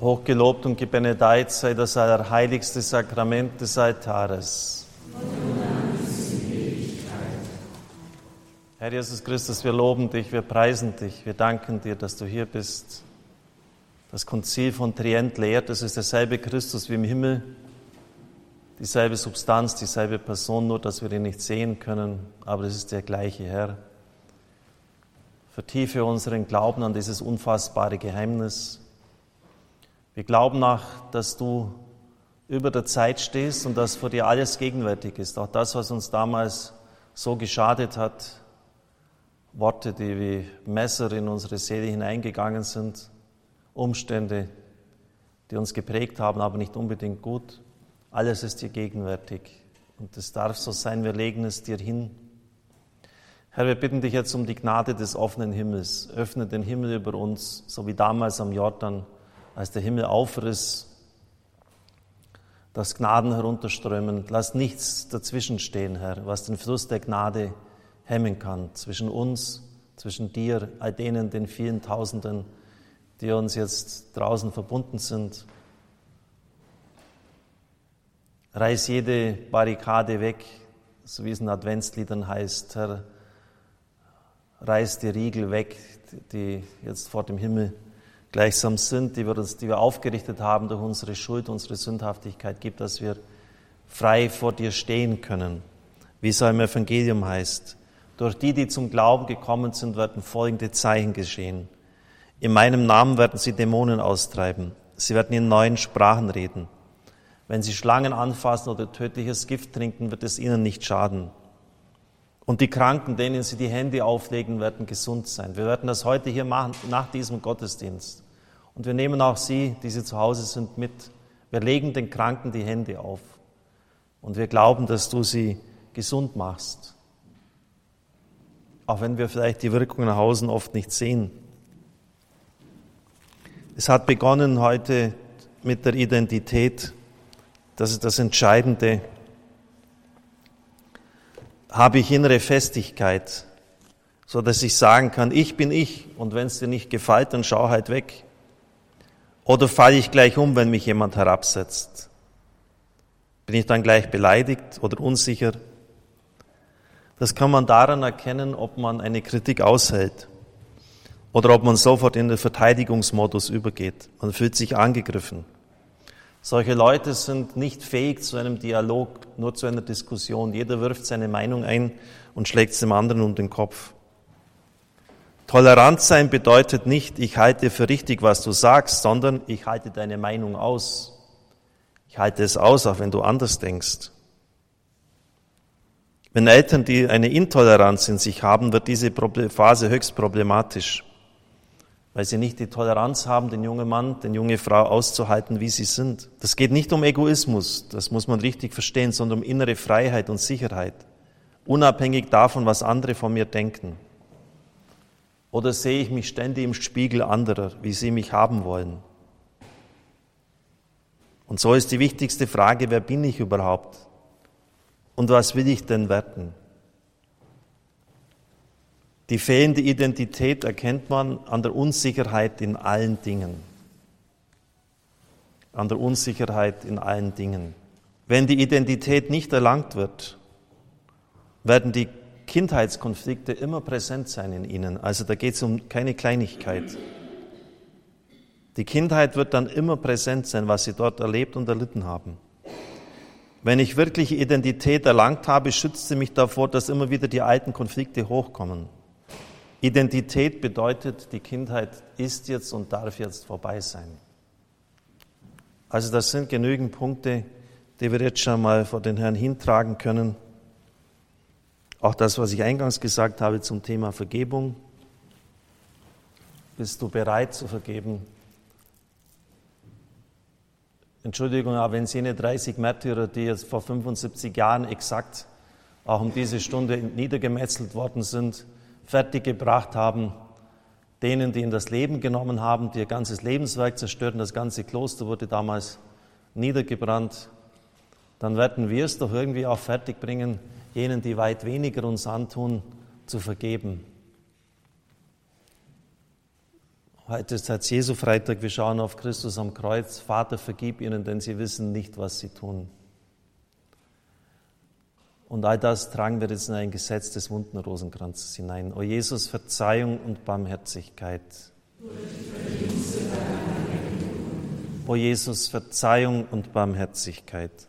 Hochgelobt und gebenedeit sei das allerheiligste Sakrament des Altares. Herr Jesus Christus, wir loben dich, wir preisen dich, wir danken dir, dass du hier bist. Das Konzil von Trient lehrt, es ist derselbe Christus wie im Himmel, dieselbe Substanz, dieselbe Person, nur dass wir ihn nicht sehen können, aber es ist der gleiche Herr. Vertiefe unseren Glauben an dieses unfassbare Geheimnis. Wir glauben nach, dass du über der Zeit stehst und dass vor dir alles gegenwärtig ist. Auch das, was uns damals so geschadet hat, Worte, die wie Messer in unsere Seele hineingegangen sind, Umstände, die uns geprägt haben, aber nicht unbedingt gut. Alles ist dir gegenwärtig und es darf so sein, wir legen es dir hin. Herr, wir bitten dich jetzt um die Gnade des offenen Himmels. Öffne den Himmel über uns, so wie damals am Jordan als der Himmel aufriss, dass Gnaden herunterströmen. Lass nichts dazwischenstehen, Herr, was den Fluss der Gnade hemmen kann, zwischen uns, zwischen dir, all denen, den vielen Tausenden, die uns jetzt draußen verbunden sind. Reiß jede Barrikade weg, so wie es in Adventsliedern heißt, Herr. Reiß die Riegel weg, die jetzt vor dem Himmel gleichsam sind, die wir, uns, die wir aufgerichtet haben durch unsere Schuld, unsere Sündhaftigkeit, gibt, dass wir frei vor dir stehen können, wie es auch im Evangelium heißt. Durch die, die zum Glauben gekommen sind, werden folgende Zeichen geschehen. In meinem Namen werden sie Dämonen austreiben. Sie werden in neuen Sprachen reden. Wenn sie Schlangen anfassen oder tödliches Gift trinken, wird es ihnen nicht schaden. Und die Kranken, denen sie die Hände auflegen, werden gesund sein. Wir werden das heute hier machen, nach diesem Gottesdienst. Und wir nehmen auch Sie, die Sie zu Hause sind, mit. Wir legen den Kranken die Hände auf. Und wir glauben, dass du sie gesund machst. Auch wenn wir vielleicht die Wirkung nach Hause oft nicht sehen. Es hat begonnen heute mit der Identität. Das ist das Entscheidende habe ich innere Festigkeit, so dass ich sagen kann, ich bin ich und wenn es dir nicht gefällt, dann schau halt weg. Oder falle ich gleich um, wenn mich jemand herabsetzt? Bin ich dann gleich beleidigt oder unsicher? Das kann man daran erkennen, ob man eine Kritik aushält oder ob man sofort in den Verteidigungsmodus übergeht. Man fühlt sich angegriffen. Solche Leute sind nicht fähig zu einem Dialog, nur zu einer Diskussion. Jeder wirft seine Meinung ein und schlägt es dem anderen um den Kopf. Tolerant sein bedeutet nicht, ich halte für richtig, was du sagst, sondern ich halte deine Meinung aus. Ich halte es aus, auch wenn du anders denkst. Wenn Eltern, die eine Intoleranz in sich haben, wird diese Phase höchst problematisch weil sie nicht die Toleranz haben, den jungen Mann, den junge Frau auszuhalten, wie sie sind. Das geht nicht um Egoismus, das muss man richtig verstehen, sondern um innere Freiheit und Sicherheit, unabhängig davon, was andere von mir denken. Oder sehe ich mich ständig im Spiegel anderer, wie sie mich haben wollen? Und so ist die wichtigste Frage, wer bin ich überhaupt? Und was will ich denn werden? Die fehlende Identität erkennt man an der Unsicherheit in allen Dingen. An der Unsicherheit in allen Dingen. Wenn die Identität nicht erlangt wird, werden die Kindheitskonflikte immer präsent sein in ihnen. Also da geht es um keine Kleinigkeit. Die Kindheit wird dann immer präsent sein, was sie dort erlebt und erlitten haben. Wenn ich wirkliche Identität erlangt habe, schützt sie mich davor, dass immer wieder die alten Konflikte hochkommen. Identität bedeutet, die Kindheit ist jetzt und darf jetzt vorbei sein. Also das sind genügend Punkte, die wir jetzt schon mal vor den Herrn hintragen können. Auch das, was ich eingangs gesagt habe zum Thema Vergebung. Bist du bereit zu vergeben? Entschuldigung, aber wenn jene 30 Märtyrer, die jetzt vor 75 Jahren exakt auch um diese Stunde niedergemetzelt worden sind, fertiggebracht haben, denen, die ihn das Leben genommen haben, die ihr ganzes Lebenswerk zerstörten, das ganze Kloster wurde damals niedergebrannt, dann werden wir es doch irgendwie auch fertigbringen, jenen, die weit weniger uns antun, zu vergeben. Heute ist Herz Jesu Freitag. Wir schauen auf Christus am Kreuz. Vater, vergib ihnen, denn sie wissen nicht, was sie tun. Und all das tragen wir jetzt in ein Gesetz des wunden Rosenkranzes hinein. O Jesus, Verzeihung und Barmherzigkeit. O Jesus, Verzeihung und Barmherzigkeit. O Jesus, Verzeihung und Barmherzigkeit.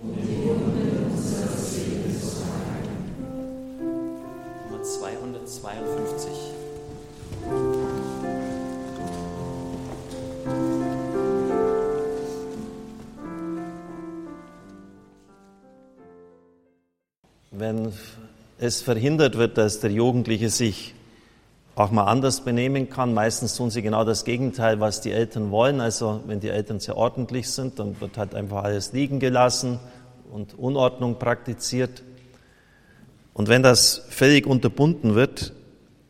Nummer 252. wenn es verhindert wird, dass der Jugendliche sich auch mal anders benehmen kann. Meistens tun sie genau das Gegenteil, was die Eltern wollen. Also wenn die Eltern sehr ordentlich sind, dann wird halt einfach alles liegen gelassen und Unordnung praktiziert. Und wenn das völlig unterbunden wird,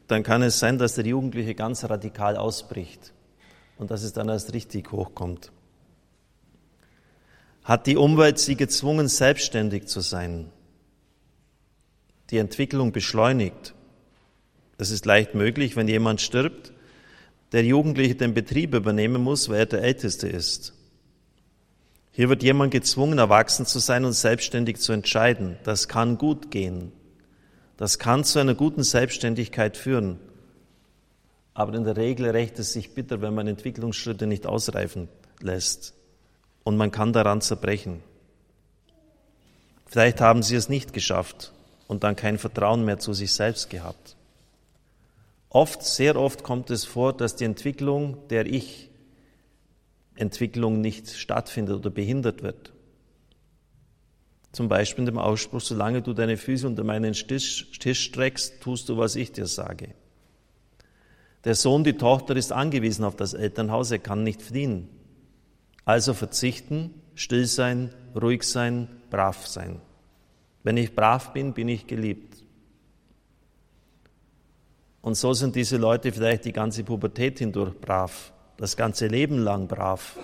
dann kann es sein, dass der Jugendliche ganz radikal ausbricht und dass es dann erst richtig hochkommt. Hat die Umwelt sie gezwungen, selbstständig zu sein? die Entwicklung beschleunigt. Das ist leicht möglich, wenn jemand stirbt, der Jugendliche den Betrieb übernehmen muss, weil er der Älteste ist. Hier wird jemand gezwungen, erwachsen zu sein und selbstständig zu entscheiden. Das kann gut gehen. Das kann zu einer guten Selbstständigkeit führen. Aber in der Regel rächt es sich bitter, wenn man Entwicklungsschritte nicht ausreifen lässt. Und man kann daran zerbrechen. Vielleicht haben Sie es nicht geschafft und dann kein Vertrauen mehr zu sich selbst gehabt. Oft, sehr oft kommt es vor, dass die Entwicklung der Ich-Entwicklung nicht stattfindet oder behindert wird. Zum Beispiel in dem Ausspruch, solange du deine Füße unter meinen Tisch, Tisch streckst, tust du, was ich dir sage. Der Sohn, die Tochter ist angewiesen auf das Elternhaus, er kann nicht fliehen. Also verzichten, still sein, ruhig sein, brav sein. Wenn ich brav bin, bin ich geliebt. Und so sind diese Leute vielleicht die ganze Pubertät hindurch brav, das ganze Leben lang brav,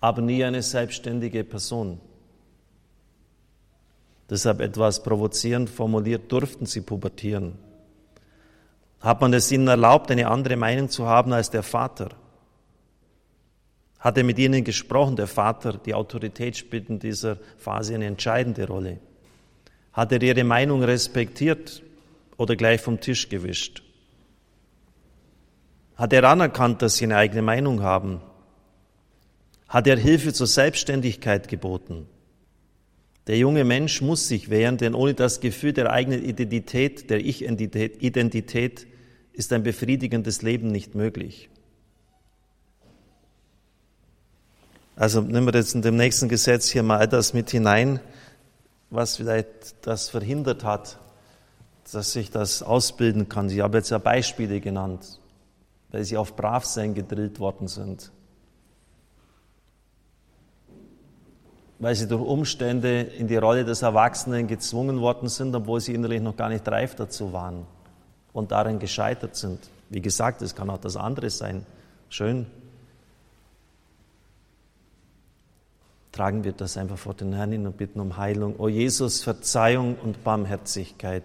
aber nie eine selbstständige Person. Deshalb etwas provozierend formuliert, durften sie pubertieren. Hat man es ihnen erlaubt, eine andere Meinung zu haben als der Vater? Hat er mit ihnen gesprochen? Der Vater, die Autorität spielt in dieser Phase eine entscheidende Rolle. Hat er ihre Meinung respektiert oder gleich vom Tisch gewischt? Hat er anerkannt, dass sie eine eigene Meinung haben? Hat er Hilfe zur Selbstständigkeit geboten? Der junge Mensch muss sich wehren, denn ohne das Gefühl der eigenen Identität, der Ich-Identität, ist ein befriedigendes Leben nicht möglich. Also nehmen wir jetzt in dem nächsten Gesetz hier mal das mit hinein was vielleicht das verhindert hat, dass sich das ausbilden kann. Ich habe jetzt ja Beispiele genannt, weil sie auf Bravsein gedrillt worden sind. Weil sie durch Umstände in die Rolle des Erwachsenen gezwungen worden sind, obwohl sie innerlich noch gar nicht reif dazu waren und darin gescheitert sind. Wie gesagt, es kann auch das andere sein. Schön, tragen wir das einfach vor den Herrn hin und bitten um Heilung. O Jesus, Verzeihung und Barmherzigkeit.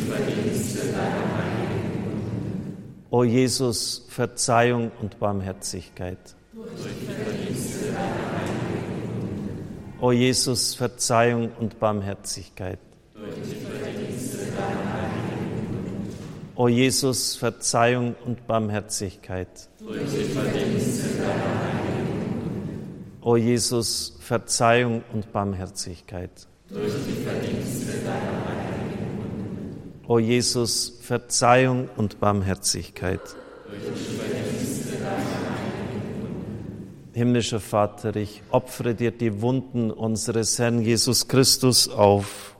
O Jesus, Verzeihung und Barmherzigkeit. O Jesus, Verzeihung und Barmherzigkeit. O Jesus, Verzeihung und Barmherzigkeit. O Jesus, Verzeihung und Barmherzigkeit. O Jesus, Verzeihung und Barmherzigkeit. Himmlischer Vater, ich opfere dir die Wunden unseres Herrn Jesus Christus auf.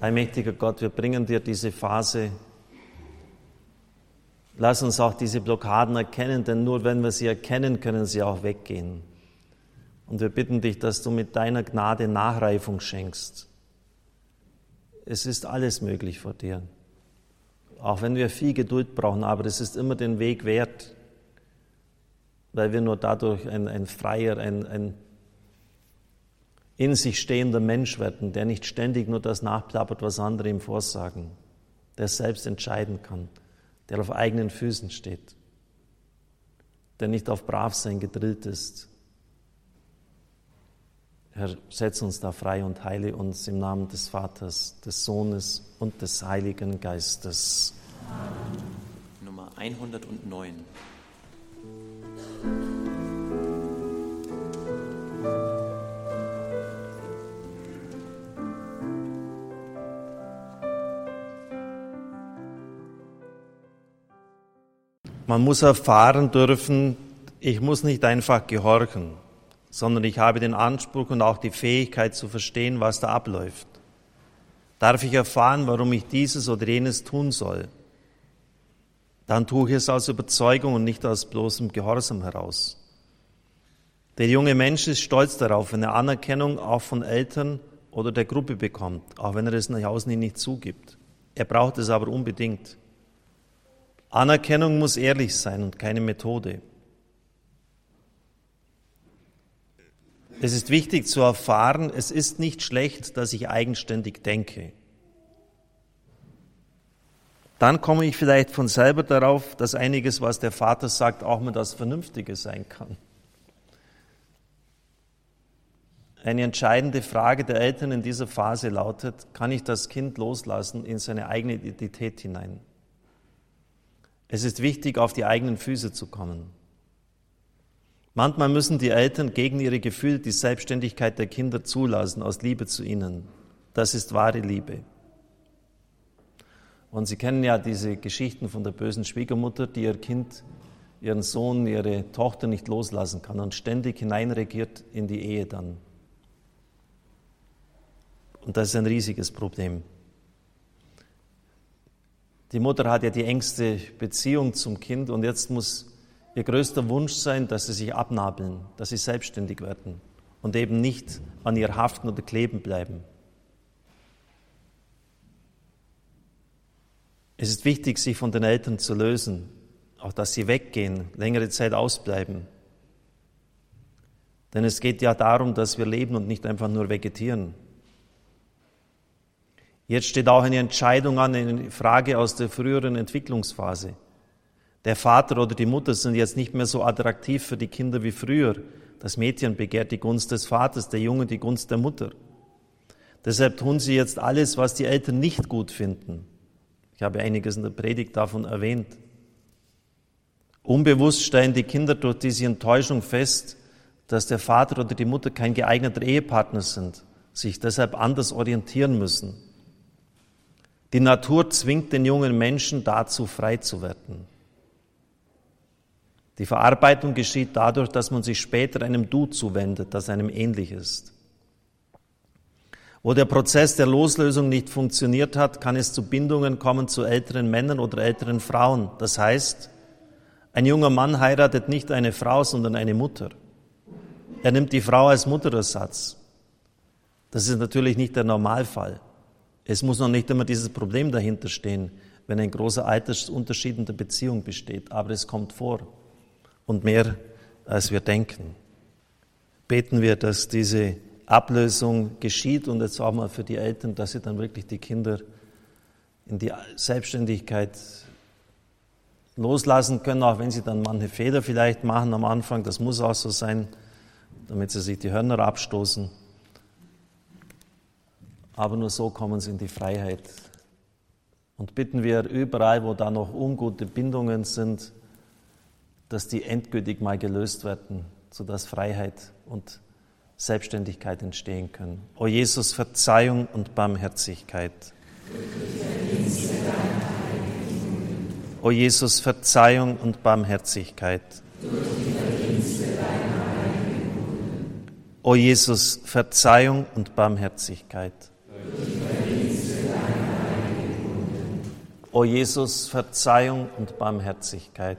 Allmächtiger Gott, wir bringen dir diese Phase. Lass uns auch diese Blockaden erkennen, denn nur wenn wir sie erkennen, können sie auch weggehen. Und wir bitten dich, dass du mit deiner Gnade Nachreifung schenkst. Es ist alles möglich vor dir. Auch wenn wir viel Geduld brauchen, aber es ist immer den Weg wert, weil wir nur dadurch ein, ein freier, ein, ein in sich stehender Mensch werden, der nicht ständig nur das nachplappert, was andere ihm vorsagen, der selbst entscheiden kann, der auf eigenen Füßen steht, der nicht auf Bravsein gedrillt ist. Herr, setz uns da frei und heile uns im Namen des Vaters, des Sohnes und des Heiligen Geistes. Nummer 109. Man muss erfahren dürfen, ich muss nicht einfach gehorchen, sondern ich habe den Anspruch und auch die Fähigkeit zu verstehen, was da abläuft. Darf ich erfahren, warum ich dieses oder jenes tun soll? Dann tue ich es aus Überzeugung und nicht aus bloßem Gehorsam heraus. Der junge Mensch ist stolz darauf, wenn er Anerkennung auch von Eltern oder der Gruppe bekommt, auch wenn er es nach außen nicht zugibt. Er braucht es aber unbedingt. Anerkennung muss ehrlich sein und keine Methode. Es ist wichtig zu erfahren, es ist nicht schlecht, dass ich eigenständig denke. Dann komme ich vielleicht von selber darauf, dass einiges, was der Vater sagt, auch mal das Vernünftige sein kann. Eine entscheidende Frage der Eltern in dieser Phase lautet, kann ich das Kind loslassen in seine eigene Identität hinein? Es ist wichtig, auf die eigenen Füße zu kommen. Manchmal müssen die Eltern gegen ihre Gefühle die Selbstständigkeit der Kinder zulassen, aus Liebe zu ihnen. Das ist wahre Liebe. Und Sie kennen ja diese Geschichten von der bösen Schwiegermutter, die ihr Kind, ihren Sohn, ihre Tochter nicht loslassen kann und ständig hineinregiert in die Ehe dann. Und das ist ein riesiges Problem. Die Mutter hat ja die engste Beziehung zum Kind und jetzt muss ihr größter Wunsch sein, dass sie sich abnabeln, dass sie selbstständig werden und eben nicht an ihr haften oder kleben bleiben. Es ist wichtig, sich von den Eltern zu lösen, auch dass sie weggehen, längere Zeit ausbleiben. Denn es geht ja darum, dass wir leben und nicht einfach nur vegetieren. Jetzt steht auch eine Entscheidung an, eine Frage aus der früheren Entwicklungsphase. Der Vater oder die Mutter sind jetzt nicht mehr so attraktiv für die Kinder wie früher. Das Mädchen begehrt die Gunst des Vaters, der Junge die Gunst der Mutter. Deshalb tun sie jetzt alles, was die Eltern nicht gut finden. Ich habe einiges in der Predigt davon erwähnt. Unbewusst stellen die Kinder durch diese Enttäuschung fest, dass der Vater oder die Mutter kein geeigneter Ehepartner sind, sich deshalb anders orientieren müssen. Die Natur zwingt den jungen Menschen dazu, frei zu werden. Die Verarbeitung geschieht dadurch, dass man sich später einem Du zuwendet, das einem ähnlich ist. Wo der Prozess der Loslösung nicht funktioniert hat, kann es zu Bindungen kommen zu älteren Männern oder älteren Frauen. Das heißt, ein junger Mann heiratet nicht eine Frau, sondern eine Mutter. Er nimmt die Frau als Mutterersatz. Das ist natürlich nicht der Normalfall. Es muss noch nicht immer dieses Problem dahinter stehen. wenn ein großer Altersunterschied in der Beziehung besteht. Aber es kommt vor und mehr, als wir denken. Beten wir, dass diese Ablösung geschieht und jetzt auch mal für die Eltern, dass sie dann wirklich die Kinder in die Selbstständigkeit loslassen können, auch wenn sie dann manche Fehler vielleicht machen am Anfang. Das muss auch so sein, damit sie sich die Hörner abstoßen. Aber nur so kommen sie in die Freiheit. Und bitten wir überall, wo da noch ungute Bindungen sind, dass die endgültig mal gelöst werden, sodass Freiheit und Selbstständigkeit entstehen können. O Jesus, Verzeihung und Barmherzigkeit. O Jesus, Verzeihung und Barmherzigkeit. O Jesus, Verzeihung und Barmherzigkeit. O Jesus, Verzeihung und Barmherzigkeit.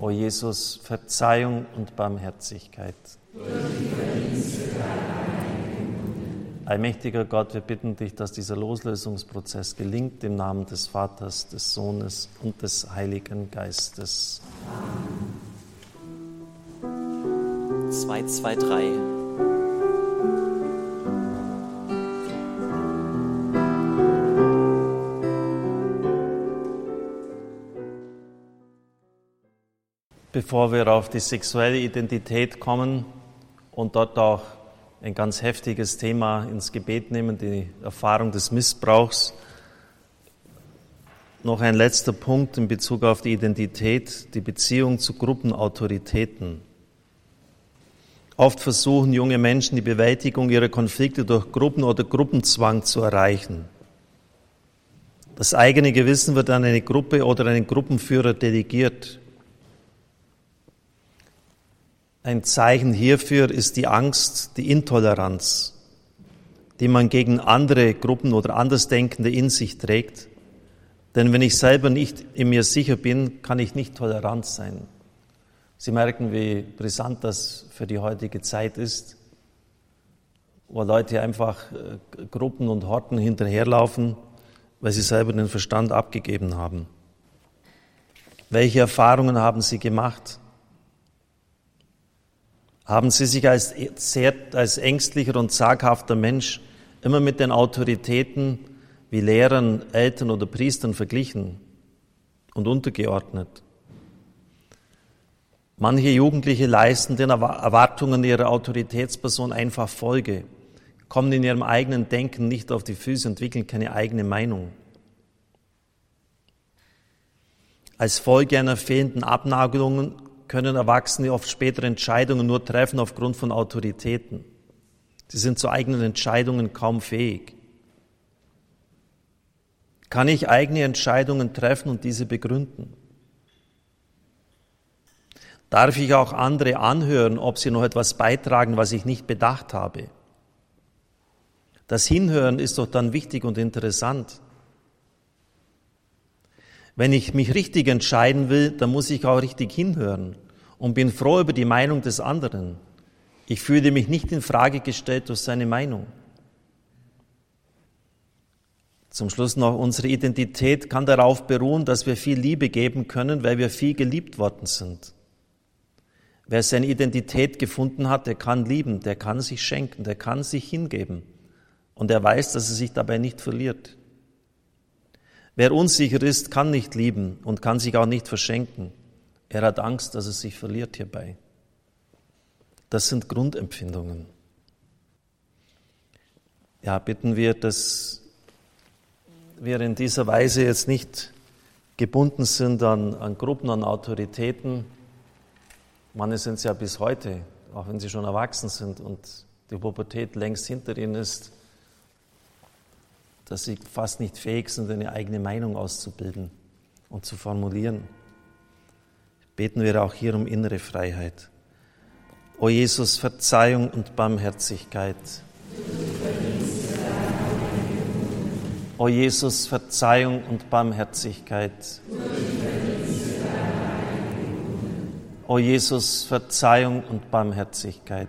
O Jesus, Verzeihung und Barmherzigkeit. Allmächtiger Gott, wir bitten dich, dass dieser Loslösungsprozess gelingt im Namen des Vaters, des Sohnes und des Heiligen Geistes. 2, 2, Bevor wir auf die sexuelle Identität kommen und dort auch ein ganz heftiges Thema ins Gebet nehmen, die Erfahrung des Missbrauchs. Noch ein letzter Punkt in Bezug auf die Identität, die Beziehung zu Gruppenautoritäten. Oft versuchen junge Menschen die Bewältigung ihrer Konflikte durch Gruppen oder Gruppenzwang zu erreichen. Das eigene Gewissen wird an eine Gruppe oder einen Gruppenführer delegiert. Ein Zeichen hierfür ist die Angst, die Intoleranz, die man gegen andere Gruppen oder Andersdenkende in sich trägt. Denn wenn ich selber nicht in mir sicher bin, kann ich nicht tolerant sein. Sie merken, wie brisant das für die heutige Zeit ist, wo Leute einfach äh, Gruppen und Horten hinterherlaufen, weil sie selber den Verstand abgegeben haben. Welche Erfahrungen haben sie gemacht? Haben Sie sich als, sehr, als ängstlicher und zaghafter Mensch immer mit den Autoritäten wie Lehrern, Eltern oder Priestern verglichen und untergeordnet. Manche Jugendliche leisten den Erwartungen ihrer Autoritätsperson einfach Folge, kommen in ihrem eigenen Denken nicht auf die Füße, entwickeln keine eigene Meinung. Als Folge einer fehlenden Abnagelung können Erwachsene oft später Entscheidungen nur treffen aufgrund von Autoritäten. Sie sind zu eigenen Entscheidungen kaum fähig. Kann ich eigene Entscheidungen treffen und diese begründen? Darf ich auch andere anhören, ob sie noch etwas beitragen, was ich nicht bedacht habe? Das Hinhören ist doch dann wichtig und interessant. Wenn ich mich richtig entscheiden will, dann muss ich auch richtig hinhören und bin froh über die Meinung des anderen. Ich fühle mich nicht in Frage gestellt durch seine Meinung. Zum Schluss noch, unsere Identität kann darauf beruhen, dass wir viel Liebe geben können, weil wir viel geliebt worden sind. Wer seine Identität gefunden hat, der kann lieben, der kann sich schenken, der kann sich hingeben. Und er weiß, dass er sich dabei nicht verliert. Wer unsicher ist, kann nicht lieben und kann sich auch nicht verschenken. Er hat Angst, dass er sich verliert hierbei. Das sind Grundempfindungen. Ja, bitten wir, dass wir in dieser Weise jetzt nicht gebunden sind an, an Gruppen, an Autoritäten. Manche sind es ja bis heute, auch wenn sie schon erwachsen sind und die Pubertät längst hinter ihnen ist, dass sie fast nicht fähig sind, eine eigene Meinung auszubilden und zu formulieren. Beten wir auch hier um innere Freiheit. O Jesus, Verzeihung und Barmherzigkeit. O Jesus, Verzeihung und Barmherzigkeit. O Jesus, Verzeihung und Barmherzigkeit.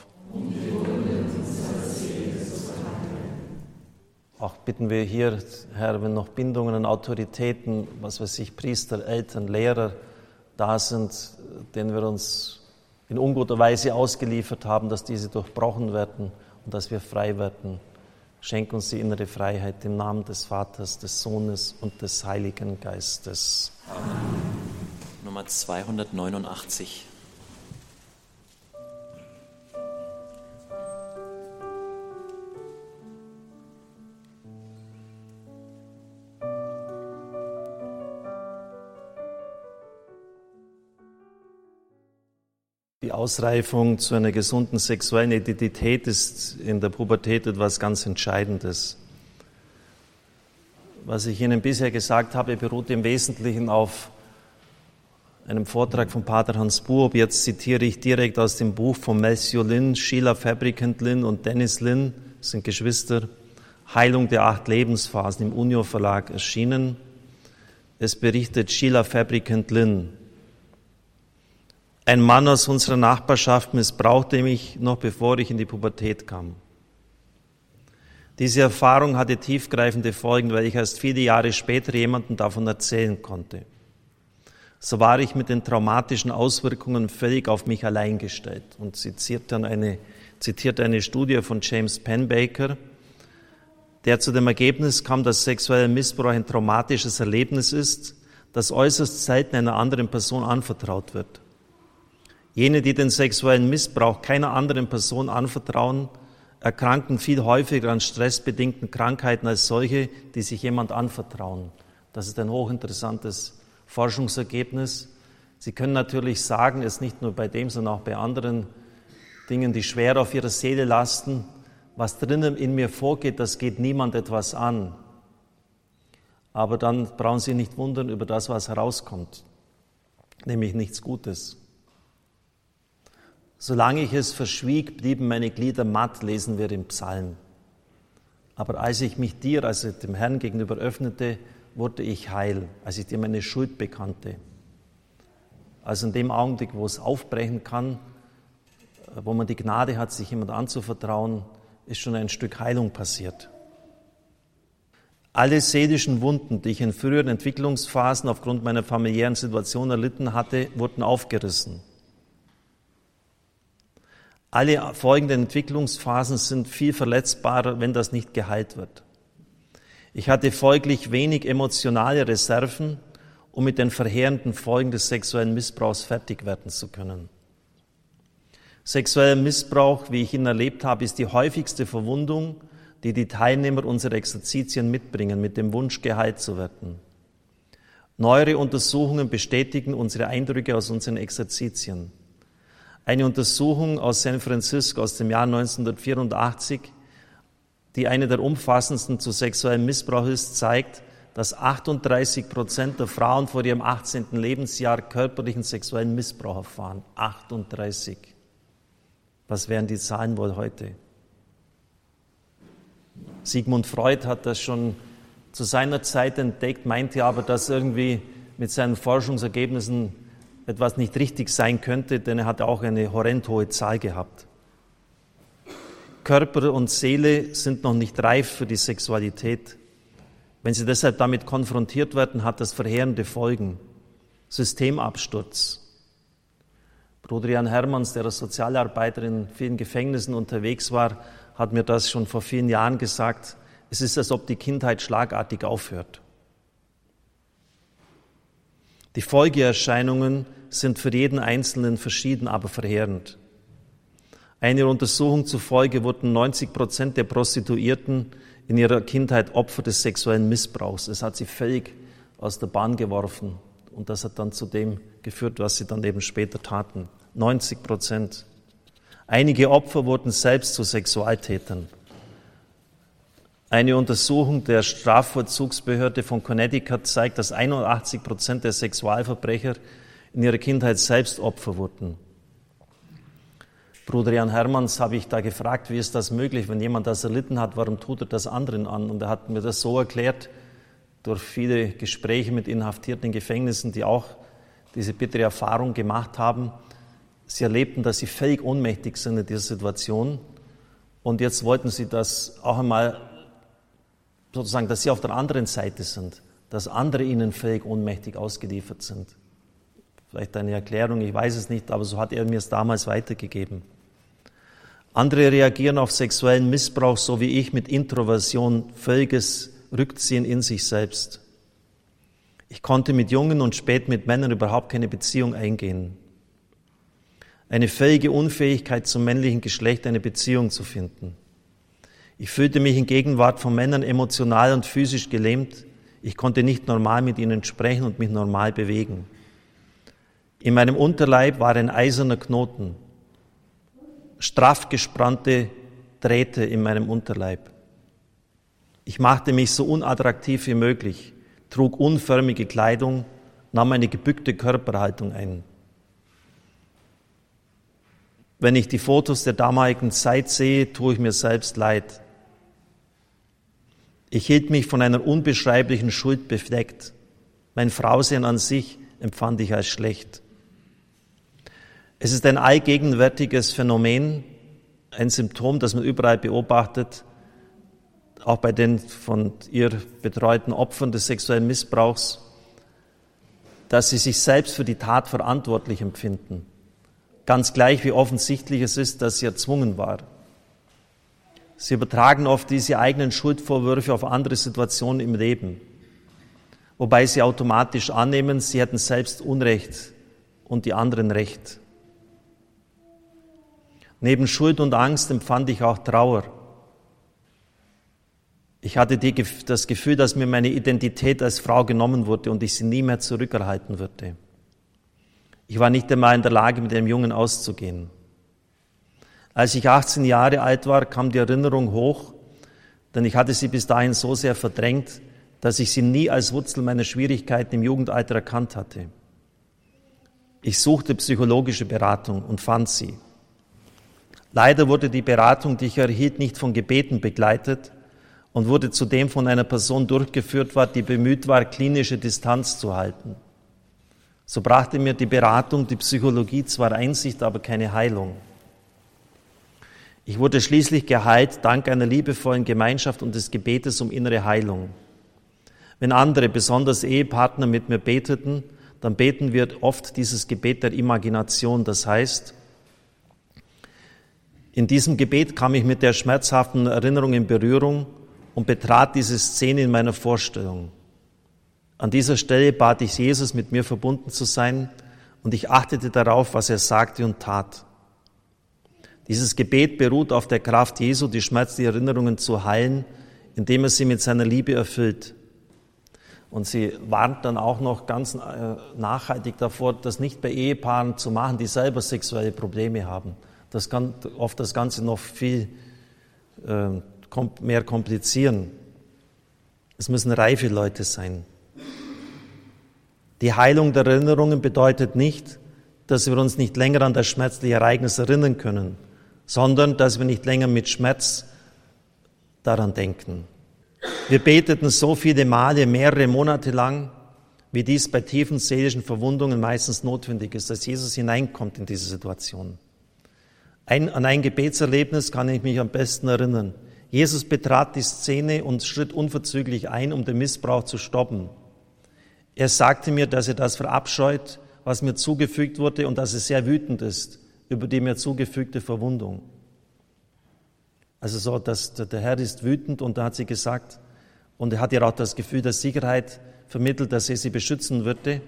Bitten wir hier, Herr, wenn noch Bindungen an Autoritäten, was weiß ich, Priester, Eltern, Lehrer da sind, denen wir uns in unguter Weise ausgeliefert haben, dass diese durchbrochen werden und dass wir frei werden. Schenk uns die innere Freiheit im Namen des Vaters, des Sohnes und des Heiligen Geistes. Amen. Nummer 289. Ausreifung zu einer gesunden sexuellen Identität ist in der Pubertät etwas ganz Entscheidendes. Was ich Ihnen bisher gesagt habe, beruht im Wesentlichen auf einem Vortrag von Pater Hans Buob. Jetzt zitiere ich direkt aus dem Buch von Matthew Lynn, Sheila Fabricant Lynn und Dennis Lynn, sind Geschwister, Heilung der acht Lebensphasen im Unio Verlag erschienen. Es berichtet Sheila Fabricant Lynn. Ein Mann aus unserer Nachbarschaft missbrauchte mich noch bevor ich in die Pubertät kam. Diese Erfahrung hatte tiefgreifende Folgen, weil ich erst viele Jahre später jemandem davon erzählen konnte. So war ich mit den traumatischen Auswirkungen völlig auf mich allein gestellt und zitiert dann eine, zitiert eine Studie von James Penbaker, der zu dem Ergebnis kam, dass sexueller Missbrauch ein traumatisches Erlebnis ist, das äußerst selten einer anderen Person anvertraut wird. Jene, die den sexuellen Missbrauch keiner anderen Person anvertrauen, erkranken viel häufiger an stressbedingten Krankheiten als solche, die sich jemand anvertrauen. Das ist ein hochinteressantes Forschungsergebnis. Sie können natürlich sagen, es nicht nur bei dem, sondern auch bei anderen Dingen, die schwer auf ihrer Seele lasten, was drinnen in mir vorgeht, das geht niemand etwas an. Aber dann brauchen Sie nicht wundern über das, was herauskommt, nämlich nichts Gutes. Solange ich es verschwieg, blieben meine Glieder matt, lesen wir im Psalm. Aber als ich mich dir, also dem Herrn gegenüber öffnete, wurde ich heil, als ich dir meine Schuld bekannte. Also in dem Augenblick, wo es aufbrechen kann, wo man die Gnade hat, sich jemand anzuvertrauen, ist schon ein Stück Heilung passiert. Alle seelischen Wunden, die ich in früheren Entwicklungsphasen aufgrund meiner familiären Situation erlitten hatte, wurden aufgerissen. Alle folgenden Entwicklungsphasen sind viel verletzbarer, wenn das nicht geheilt wird. Ich hatte folglich wenig emotionale Reserven, um mit den verheerenden Folgen des sexuellen Missbrauchs fertig werden zu können. Sexueller Missbrauch, wie ich ihn erlebt habe, ist die häufigste Verwundung, die die Teilnehmer unserer Exerzitien mitbringen, mit dem Wunsch geheilt zu werden. Neuere Untersuchungen bestätigen unsere Eindrücke aus unseren Exerzitien. Eine Untersuchung aus San Francisco aus dem Jahr 1984, die eine der umfassendsten zu sexuellem Missbrauch ist, zeigt, dass 38 Prozent der Frauen vor ihrem 18. Lebensjahr körperlichen sexuellen Missbrauch erfahren. 38. Was wären die Zahlen wohl heute? Sigmund Freud hat das schon zu seiner Zeit entdeckt, meinte aber, dass irgendwie mit seinen Forschungsergebnissen etwas nicht richtig sein könnte, denn er hatte auch eine horrend hohe Zahl gehabt. Körper und Seele sind noch nicht reif für die Sexualität. Wenn sie deshalb damit konfrontiert werden, hat das verheerende Folgen. Systemabsturz. Bruder Jan Hermanns, der als Sozialarbeiter in vielen Gefängnissen unterwegs war, hat mir das schon vor vielen Jahren gesagt. Es ist, als ob die Kindheit schlagartig aufhört. Die Folgeerscheinungen sind für jeden Einzelnen verschieden, aber verheerend. Einer Untersuchung zufolge wurden 90 Prozent der Prostituierten in ihrer Kindheit Opfer des sexuellen Missbrauchs. Es hat sie völlig aus der Bahn geworfen. Und das hat dann zu dem geführt, was sie dann eben später taten. 90 Prozent. Einige Opfer wurden selbst zu Sexualtätern. Eine Untersuchung der Strafvollzugsbehörde von Connecticut zeigt, dass 81 Prozent der Sexualverbrecher in ihrer Kindheit selbst Opfer wurden. Bruder Jan Hermanns habe ich da gefragt, wie ist das möglich, wenn jemand das erlitten hat, warum tut er das anderen an? Und er hat mir das so erklärt, durch viele Gespräche mit Inhaftierten in Gefängnissen, die auch diese bittere Erfahrung gemacht haben. Sie erlebten, dass sie völlig ohnmächtig sind in dieser Situation. Und jetzt wollten sie das auch einmal sozusagen, dass sie auf der anderen Seite sind, dass andere ihnen völlig ohnmächtig ausgeliefert sind. Vielleicht eine Erklärung, ich weiß es nicht, aber so hat er mir es damals weitergegeben. Andere reagieren auf sexuellen Missbrauch, so wie ich, mit Introversion, völliges Rückziehen in sich selbst. Ich konnte mit Jungen und spät mit Männern überhaupt keine Beziehung eingehen. Eine völlige Unfähigkeit zum männlichen Geschlecht eine Beziehung zu finden. Ich fühlte mich in Gegenwart von Männern emotional und physisch gelähmt. Ich konnte nicht normal mit ihnen sprechen und mich normal bewegen. In meinem Unterleib war ein eiserner Knoten, straff gespannte Drähte in meinem Unterleib. Ich machte mich so unattraktiv wie möglich, trug unförmige Kleidung, nahm eine gebückte Körperhaltung ein. Wenn ich die Fotos der damaligen Zeit sehe, tue ich mir selbst leid. Ich hielt mich von einer unbeschreiblichen Schuld befleckt. Mein Frausein an sich empfand ich als schlecht. Es ist ein allgegenwärtiges Phänomen, ein Symptom, das man überall beobachtet, auch bei den von ihr betreuten Opfern des sexuellen Missbrauchs, dass sie sich selbst für die Tat verantwortlich empfinden. Ganz gleich, wie offensichtlich es ist, dass sie erzwungen war. Sie übertragen oft diese eigenen Schuldvorwürfe auf andere Situationen im Leben, wobei sie automatisch annehmen, sie hätten selbst Unrecht und die anderen Recht. Neben Schuld und Angst empfand ich auch Trauer. Ich hatte die, das Gefühl, dass mir meine Identität als Frau genommen wurde und ich sie nie mehr zurückerhalten würde. Ich war nicht einmal in der Lage, mit dem Jungen auszugehen. Als ich 18 Jahre alt war, kam die Erinnerung hoch, denn ich hatte sie bis dahin so sehr verdrängt, dass ich sie nie als Wurzel meiner Schwierigkeiten im Jugendalter erkannt hatte. Ich suchte psychologische Beratung und fand sie. Leider wurde die Beratung, die ich erhielt, nicht von Gebeten begleitet und wurde zudem von einer Person durchgeführt, die bemüht war, klinische Distanz zu halten. So brachte mir die Beratung, die Psychologie zwar Einsicht, aber keine Heilung. Ich wurde schließlich geheilt dank einer liebevollen Gemeinschaft und des Gebetes um innere Heilung. Wenn andere, besonders Ehepartner, mit mir beteten, dann beten wir oft dieses Gebet der Imagination. Das heißt, in diesem Gebet kam ich mit der schmerzhaften Erinnerung in Berührung und betrat diese Szene in meiner Vorstellung. An dieser Stelle bat ich Jesus, mit mir verbunden zu sein, und ich achtete darauf, was er sagte und tat. Dieses Gebet beruht auf der Kraft Jesu, die schmerzliche Erinnerungen zu heilen, indem er sie mit seiner Liebe erfüllt. Und sie warnt dann auch noch ganz äh, nachhaltig davor, das nicht bei Ehepaaren zu machen, die selber sexuelle Probleme haben. Das kann oft das Ganze noch viel äh, mehr komplizieren. Es müssen reife Leute sein. Die Heilung der Erinnerungen bedeutet nicht, dass wir uns nicht länger an das schmerzliche Ereignis erinnern können sondern dass wir nicht länger mit Schmerz daran denken. Wir beteten so viele Male, mehrere Monate lang, wie dies bei tiefen seelischen Verwundungen meistens notwendig ist, dass Jesus hineinkommt in diese Situation. Ein, an ein Gebetserlebnis kann ich mich am besten erinnern. Jesus betrat die Szene und schritt unverzüglich ein, um den Missbrauch zu stoppen. Er sagte mir, dass er das verabscheut, was mir zugefügt wurde und dass er sehr wütend ist über die mir zugefügte Verwundung. Also so, dass der Herr ist wütend und da hat sie gesagt, und er hat ihr auch das Gefühl der Sicherheit vermittelt, dass er sie beschützen würde.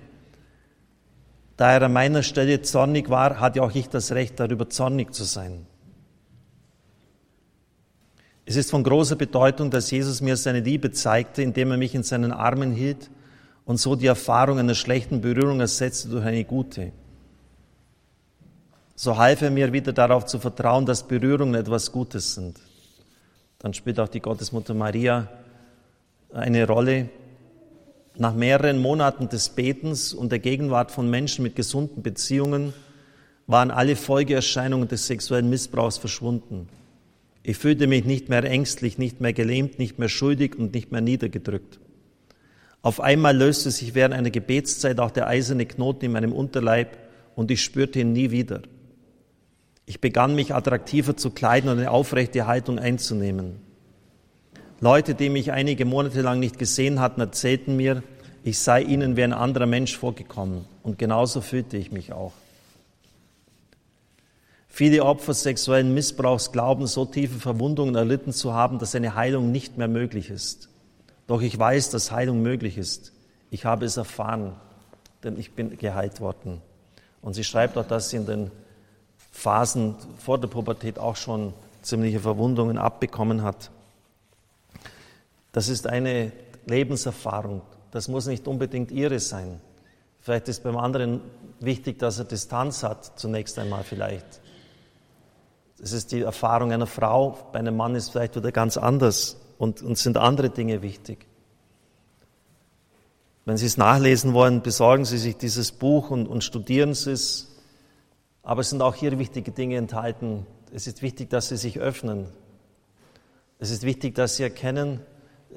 Da er an meiner Stelle zornig war, hatte auch ich das Recht, darüber zornig zu sein. Es ist von großer Bedeutung, dass Jesus mir seine Liebe zeigte, indem er mich in seinen Armen hielt und so die Erfahrung einer schlechten Berührung ersetzte durch eine gute. So half er mir wieder darauf zu vertrauen, dass Berührungen etwas Gutes sind. Dann spielt auch die Gottesmutter Maria eine Rolle. Nach mehreren Monaten des Betens und der Gegenwart von Menschen mit gesunden Beziehungen waren alle Folgeerscheinungen des sexuellen Missbrauchs verschwunden. Ich fühlte mich nicht mehr ängstlich, nicht mehr gelähmt, nicht mehr schuldig und nicht mehr niedergedrückt. Auf einmal löste sich während einer Gebetszeit auch der eiserne Knoten in meinem Unterleib und ich spürte ihn nie wieder. Ich begann mich attraktiver zu kleiden und eine aufrechte Haltung einzunehmen. Leute, die mich einige Monate lang nicht gesehen hatten, erzählten mir, ich sei ihnen wie ein anderer Mensch vorgekommen. Und genauso fühlte ich mich auch. Viele Opfer sexuellen Missbrauchs glauben, so tiefe Verwundungen erlitten zu haben, dass eine Heilung nicht mehr möglich ist. Doch ich weiß, dass Heilung möglich ist. Ich habe es erfahren, denn ich bin geheilt worden. Und sie schreibt auch, sie in den Phasen vor der Pubertät auch schon ziemliche Verwundungen abbekommen hat. Das ist eine Lebenserfahrung. Das muss nicht unbedingt ihre sein. Vielleicht ist beim anderen wichtig, dass er Distanz hat, zunächst einmal vielleicht. Es ist die Erfahrung einer Frau, bei einem Mann ist vielleicht wieder ganz anders und, und sind andere Dinge wichtig. Wenn Sie es nachlesen wollen, besorgen Sie sich dieses Buch und, und studieren Sie es. Aber es sind auch hier wichtige Dinge enthalten. Es ist wichtig, dass Sie sich öffnen. Es ist wichtig, dass Sie erkennen,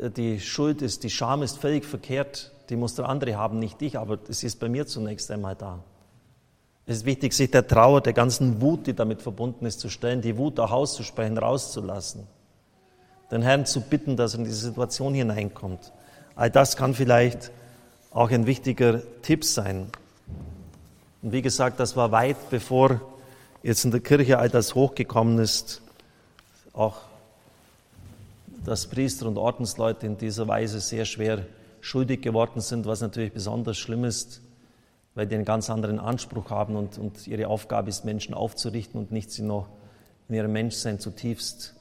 äh, die Schuld ist, die Scham ist völlig verkehrt. Die muss der andere haben, nicht ich, aber es ist bei mir zunächst einmal da. Es ist wichtig, sich der Trauer, der ganzen Wut, die damit verbunden ist, zu stellen, die Wut auch auszusprechen, rauszulassen den Herrn zu bitten, dass er in diese Situation hineinkommt. All das kann vielleicht auch ein wichtiger Tipp sein. Und wie gesagt, das war weit bevor jetzt in der Kirche all das hochgekommen ist, auch dass Priester und Ordensleute in dieser Weise sehr schwer schuldig geworden sind, was natürlich besonders schlimm ist, weil die einen ganz anderen Anspruch haben und, und ihre Aufgabe ist, Menschen aufzurichten und nicht sie noch in ihrem Menschsein zutiefst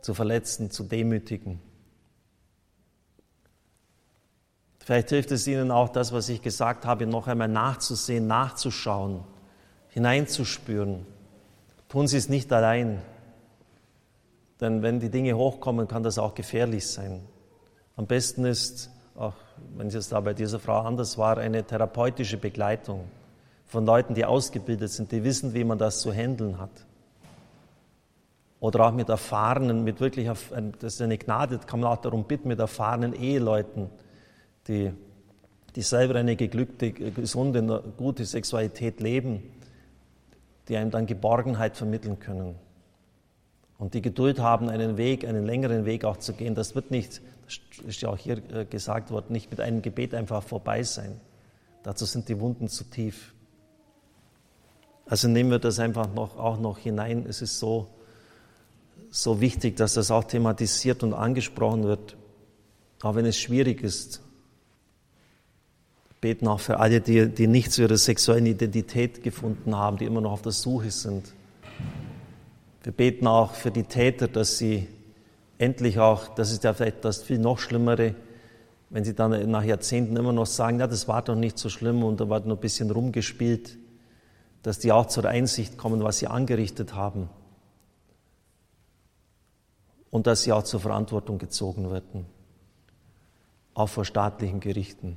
zu verletzen, zu demütigen. Vielleicht hilft es Ihnen auch, das, was ich gesagt habe, noch einmal nachzusehen, nachzuschauen, hineinzuspüren. Tun Sie es nicht allein, denn wenn die Dinge hochkommen, kann das auch gefährlich sein. Am besten ist, auch wenn es da bei dieser Frau anders war, eine therapeutische Begleitung von Leuten, die ausgebildet sind, die wissen, wie man das zu handeln hat oder auch mit erfahrenen, mit wirklich, das ist eine Gnade, kann man auch darum bitten, mit erfahrenen Eheleuten, die, die selber eine geglückte, gesunde, gute Sexualität leben, die einem dann Geborgenheit vermitteln können. Und die Geduld haben, einen Weg, einen längeren Weg auch zu gehen. Das wird nicht, das ist ja auch hier äh, gesagt worden, nicht mit einem Gebet einfach vorbei sein. Dazu sind die Wunden zu tief. Also nehmen wir das einfach noch, auch noch hinein. Es ist so, so wichtig, dass das auch thematisiert und angesprochen wird, auch wenn es schwierig ist. Beten auch für alle, die, die nicht zu ihrer sexuellen Identität gefunden haben, die immer noch auf der Suche sind. Wir beten auch für die Täter, dass sie endlich auch, das ist ja vielleicht das viel noch Schlimmere, wenn sie dann nach Jahrzehnten immer noch sagen, ja, das war doch nicht so schlimm und da war nur ein bisschen rumgespielt, dass die auch zur Einsicht kommen, was sie angerichtet haben und dass sie auch zur Verantwortung gezogen werden, auch vor staatlichen Gerichten.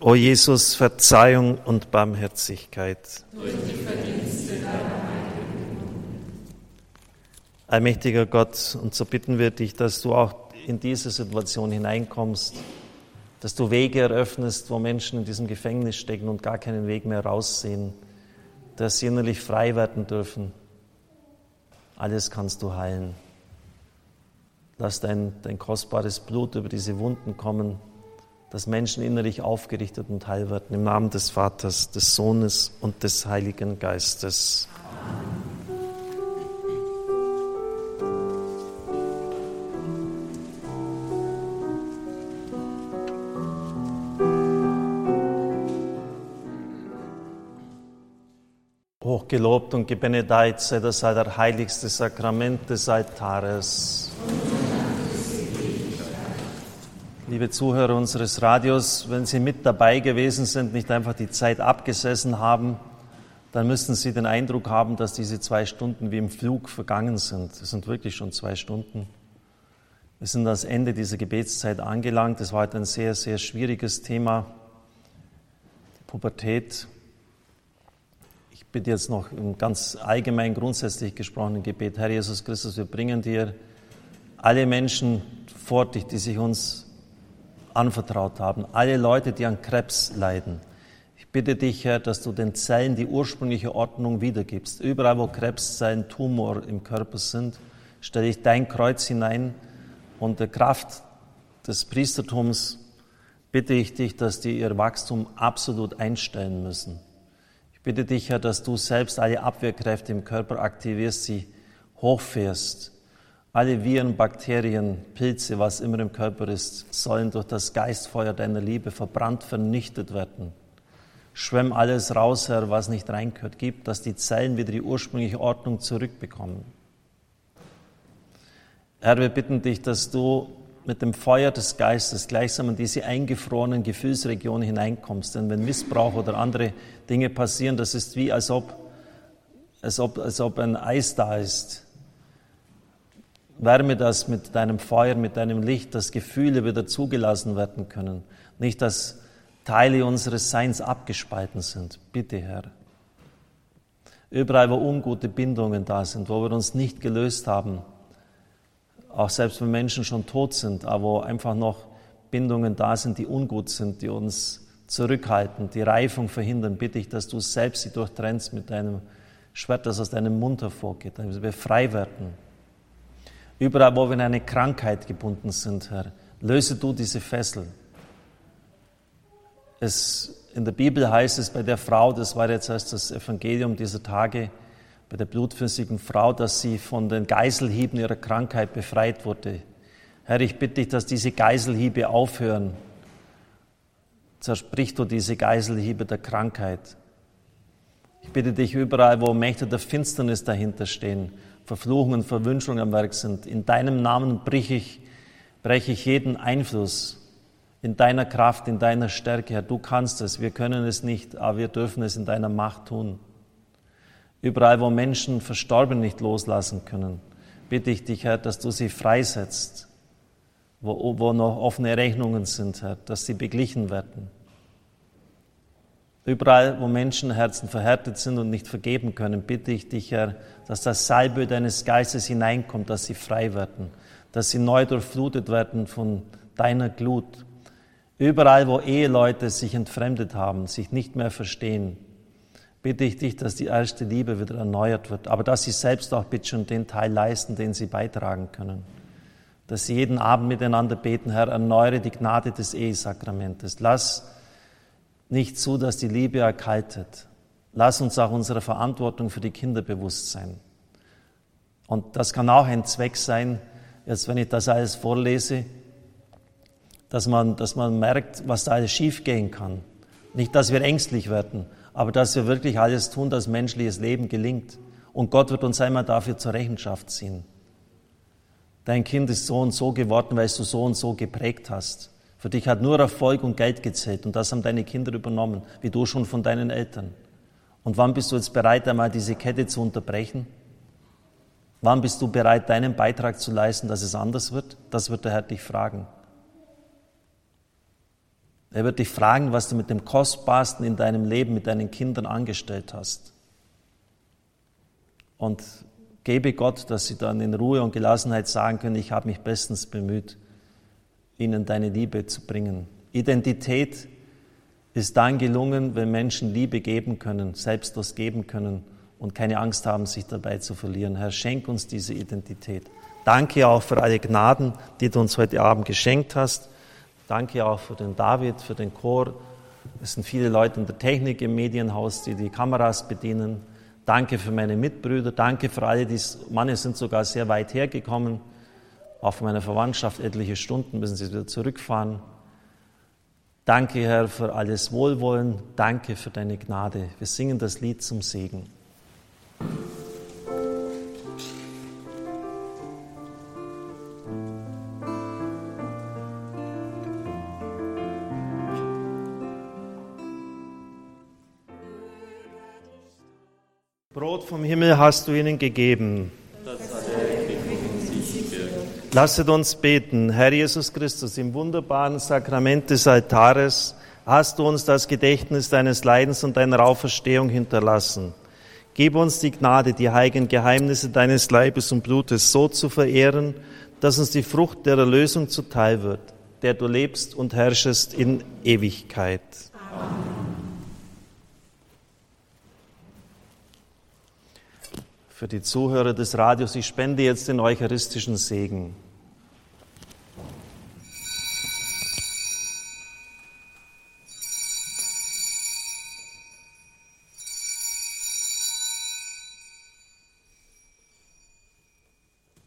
O Jesus, Verzeihung und Barmherzigkeit. Allmächtiger Gott, und so bitten wir dich, dass du auch in diese Situation hineinkommst, dass du Wege eröffnest, wo Menschen in diesem Gefängnis stecken und gar keinen Weg mehr raussehen, dass sie innerlich frei werden dürfen. Alles kannst du heilen. Lass dein, dein kostbares Blut über diese Wunden kommen, dass Menschen innerlich aufgerichtet und heil werden. Im Namen des Vaters, des Sohnes und des Heiligen Geistes. Hochgelobt und gebenedeit sei das heiligste Sakrament des Altares. Liebe Zuhörer unseres Radios, wenn Sie mit dabei gewesen sind, nicht einfach die Zeit abgesessen haben, dann müssten Sie den Eindruck haben, dass diese zwei Stunden wie im Flug vergangen sind. Es sind wirklich schon zwei Stunden. Wir sind das Ende dieser Gebetszeit angelangt. Es war heute ein sehr, sehr schwieriges Thema. Die Pubertät, bitte jetzt noch im ganz allgemein grundsätzlich gesprochenen Gebet, Herr Jesus Christus, wir bringen dir alle Menschen vor dich, die sich uns anvertraut haben, alle Leute, die an Krebs leiden. Ich bitte dich, Herr, dass du den Zellen die ursprüngliche Ordnung wiedergibst. Überall, wo Krebszellen, Tumor im Körper sind, stelle ich dein Kreuz hinein und der Kraft des Priestertums bitte ich dich, dass die ihr Wachstum absolut einstellen müssen bitte dich, Herr, dass du selbst alle Abwehrkräfte im Körper aktivierst, sie hochfährst. Alle Viren, Bakterien, Pilze, was immer im Körper ist, sollen durch das Geistfeuer deiner Liebe verbrannt, vernichtet werden. Schwemm alles raus, Herr, was nicht reingehört. Gib, dass die Zellen wieder die ursprüngliche Ordnung zurückbekommen. Herr, wir bitten dich, dass du mit dem Feuer des Geistes gleichsam in diese eingefrorenen Gefühlsregionen hineinkommst. Denn wenn Missbrauch oder andere Dinge passieren, das ist wie als ob, als ob, als ob ein Eis da ist. Wärme das mit deinem Feuer, mit deinem Licht, dass Gefühle wieder zugelassen werden können. Nicht, dass Teile unseres Seins abgespalten sind. Bitte, Herr. Überall, wo ungute Bindungen da sind, wo wir uns nicht gelöst haben, auch selbst wenn Menschen schon tot sind, aber wo einfach noch Bindungen da sind, die ungut sind, die uns zurückhalten, die Reifung verhindern, bitte ich, dass du selbst sie durchtrennst mit deinem Schwert, das aus deinem Mund hervorgeht, damit wir frei werden. Überall, wo wir in eine Krankheit gebunden sind, Herr, löse du diese Fessel. Es, in der Bibel heißt es bei der Frau, das war jetzt erst das Evangelium dieser Tage, bei der blutflüssigen Frau, dass sie von den Geiselhieben ihrer Krankheit befreit wurde. Herr, ich bitte dich, dass diese Geiselhiebe aufhören. Zersprich du diese Geiselhiebe der Krankheit. Ich bitte dich überall, wo Mächte der Finsternis dahinter stehen, Verfluchungen, Verwünschungen am Werk sind. In deinem Namen brich ich, breche ich jeden Einfluss in deiner Kraft, in deiner Stärke, Herr. Du kannst es, wir können es nicht, aber wir dürfen es in deiner Macht tun. Überall, wo Menschen verstorben nicht loslassen können, bitte ich dich, Herr, dass du sie freisetzt, wo, wo noch offene Rechnungen sind, Herr, dass sie beglichen werden. Überall, wo Menschenherzen verhärtet sind und nicht vergeben können, bitte ich dich, Herr, dass das Salbe deines Geistes hineinkommt, dass sie frei werden, dass sie neu durchflutet werden von deiner Glut. Überall, wo Eheleute sich entfremdet haben, sich nicht mehr verstehen, bitte ich dich, dass die erste Liebe wieder erneuert wird, aber dass sie selbst auch bitte schon den Teil leisten, den sie beitragen können. Dass sie jeden Abend miteinander beten, Herr, erneuere die Gnade des Ehesakramentes. Lass nicht zu, dass die Liebe erkaltet. Lass uns auch unserer Verantwortung für die Kinder bewusst sein. Und das kann auch ein Zweck sein, jetzt wenn ich das alles vorlese, dass man, dass man merkt, was da alles schiefgehen kann. Nicht, dass wir ängstlich werden, aber dass wir wirklich alles tun, dass menschliches Leben gelingt. Und Gott wird uns einmal dafür zur Rechenschaft ziehen. Dein Kind ist so und so geworden, weil du so und so geprägt hast. Für dich hat nur Erfolg und Geld gezählt und das haben deine Kinder übernommen, wie du schon von deinen Eltern. Und wann bist du jetzt bereit, einmal diese Kette zu unterbrechen? Wann bist du bereit, deinen Beitrag zu leisten, dass es anders wird? Das wird der Herr dich fragen. Er wird dich fragen, was du mit dem Kostbarsten in deinem Leben, mit deinen Kindern angestellt hast. Und gebe Gott, dass sie dann in Ruhe und Gelassenheit sagen können, ich habe mich bestens bemüht, ihnen deine Liebe zu bringen. Identität ist dann gelungen, wenn Menschen Liebe geben können, selbstlos geben können und keine Angst haben, sich dabei zu verlieren. Herr, schenk uns diese Identität. Danke auch für alle Gnaden, die du uns heute Abend geschenkt hast. Danke auch für den David, für den Chor. Es sind viele Leute in der Technik im Medienhaus, die die Kameras bedienen. Danke für meine Mitbrüder. Danke für alle, die, manche sind sogar sehr weit hergekommen. Auch für meine Verwandtschaft etliche Stunden müssen sie wieder zurückfahren. Danke, Herr, für alles Wohlwollen. Danke für deine Gnade. Wir singen das Lied zum Segen. Brot vom Himmel hast du ihnen gegeben. Lasset uns beten, Herr Jesus Christus, im wunderbaren Sakrament des Altares hast du uns das Gedächtnis deines Leidens und deiner Auferstehung hinterlassen. Gib uns die Gnade, die heiligen Geheimnisse deines Leibes und Blutes so zu verehren, dass uns die Frucht der Erlösung zuteil wird, der du lebst und herrschest in Ewigkeit. Amen. für die Zuhörer des Radios. Ich spende jetzt den eucharistischen Segen.